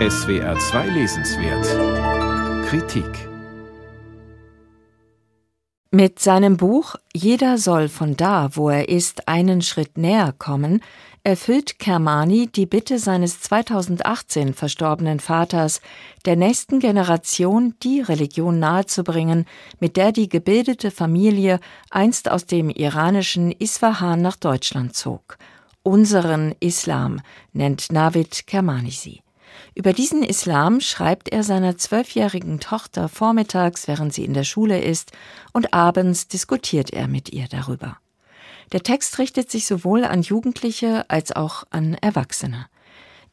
SWR 2 Lesenswert Kritik Mit seinem Buch Jeder soll von da, wo er ist, einen Schritt näher kommen, erfüllt Kermani die Bitte seines 2018 verstorbenen Vaters, der nächsten Generation die Religion nahezubringen, mit der die gebildete Familie einst aus dem iranischen Isfahan nach Deutschland zog. Unseren Islam nennt Navid Kermani sie. Über diesen Islam schreibt er seiner zwölfjährigen Tochter vormittags, während sie in der Schule ist, und abends diskutiert er mit ihr darüber. Der Text richtet sich sowohl an Jugendliche als auch an Erwachsene.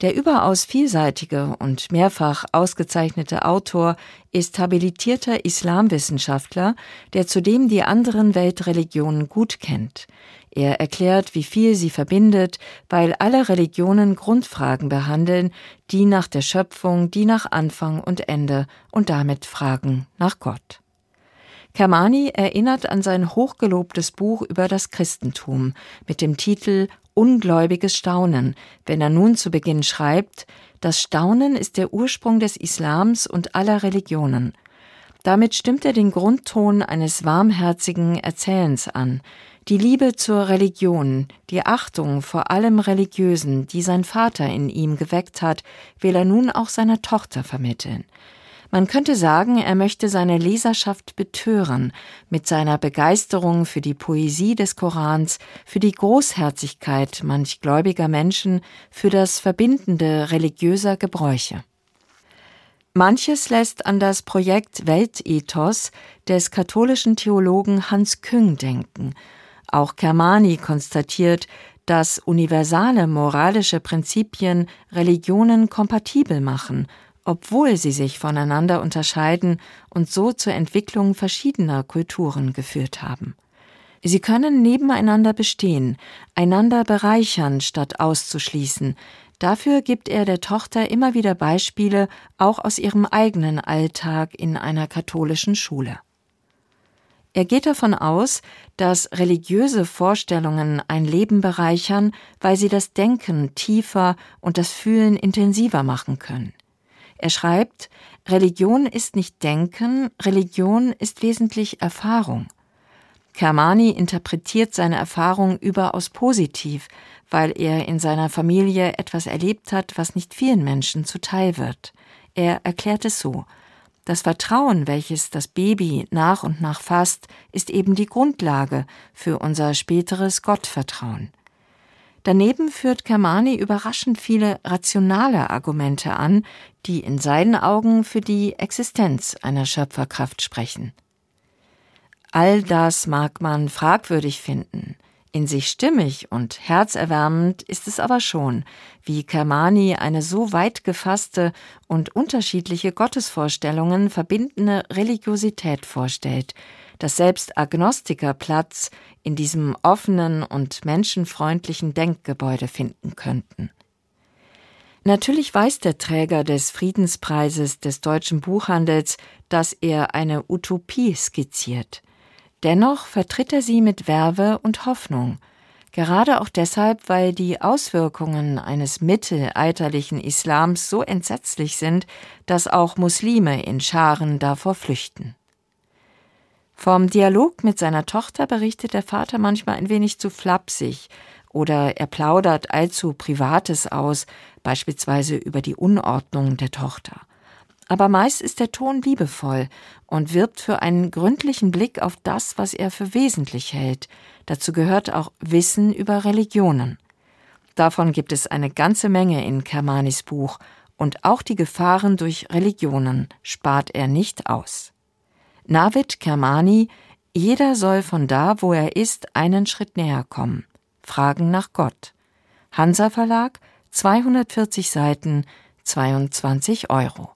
Der überaus vielseitige und mehrfach ausgezeichnete Autor ist habilitierter Islamwissenschaftler, der zudem die anderen Weltreligionen gut kennt. Er erklärt, wie viel sie verbindet, weil alle Religionen Grundfragen behandeln, die nach der Schöpfung, die nach Anfang und Ende und damit Fragen nach Gott. Kermani erinnert an sein hochgelobtes Buch über das Christentum mit dem Titel Ungläubiges Staunen, wenn er nun zu Beginn schreibt, das Staunen ist der Ursprung des Islams und aller Religionen. Damit stimmt er den Grundton eines warmherzigen Erzählens an, die Liebe zur Religion, die Achtung vor allem Religiösen, die sein Vater in ihm geweckt hat, will er nun auch seiner Tochter vermitteln. Man könnte sagen, er möchte seine Leserschaft betören mit seiner Begeisterung für die Poesie des Korans, für die Großherzigkeit manch gläubiger Menschen, für das Verbindende religiöser Gebräuche. Manches lässt an das Projekt Weltethos des katholischen Theologen Hans Küng denken. Auch Kermani konstatiert, dass universale moralische Prinzipien Religionen kompatibel machen obwohl sie sich voneinander unterscheiden und so zur Entwicklung verschiedener Kulturen geführt haben. Sie können nebeneinander bestehen, einander bereichern statt auszuschließen. Dafür gibt er der Tochter immer wieder Beispiele, auch aus ihrem eigenen Alltag in einer katholischen Schule. Er geht davon aus, dass religiöse Vorstellungen ein Leben bereichern, weil sie das Denken tiefer und das Fühlen intensiver machen können. Er schreibt, Religion ist nicht Denken, Religion ist wesentlich Erfahrung. Kermani interpretiert seine Erfahrung überaus positiv, weil er in seiner Familie etwas erlebt hat, was nicht vielen Menschen zuteil wird. Er erklärt es so Das Vertrauen, welches das Baby nach und nach fasst, ist eben die Grundlage für unser späteres Gottvertrauen. Daneben führt Kermani überraschend viele rationale Argumente an, die in seinen Augen für die Existenz einer Schöpferkraft sprechen. All das mag man fragwürdig finden. In sich stimmig und herzerwärmend ist es aber schon, wie Kermani eine so weit gefasste und unterschiedliche Gottesvorstellungen verbindende Religiosität vorstellt, dass selbst Agnostiker Platz in diesem offenen und menschenfreundlichen Denkgebäude finden könnten. Natürlich weiß der Träger des Friedenspreises des deutschen Buchhandels, dass er eine Utopie skizziert. Dennoch vertritt er sie mit Werbe und Hoffnung, gerade auch deshalb, weil die Auswirkungen eines mittelalterlichen Islams so entsetzlich sind, dass auch Muslime in Scharen davor flüchten. Vom Dialog mit seiner Tochter berichtet der Vater manchmal ein wenig zu flapsig oder er plaudert allzu Privates aus, beispielsweise über die Unordnung der Tochter. Aber meist ist der Ton liebevoll und wirbt für einen gründlichen Blick auf das, was er für wesentlich hält. Dazu gehört auch Wissen über Religionen. Davon gibt es eine ganze Menge in Kermanis Buch, und auch die Gefahren durch Religionen spart er nicht aus. Navid Kermani, jeder soll von da, wo er ist, einen Schritt näher kommen. Fragen nach Gott. Hansa Verlag, 240 Seiten, 22 Euro.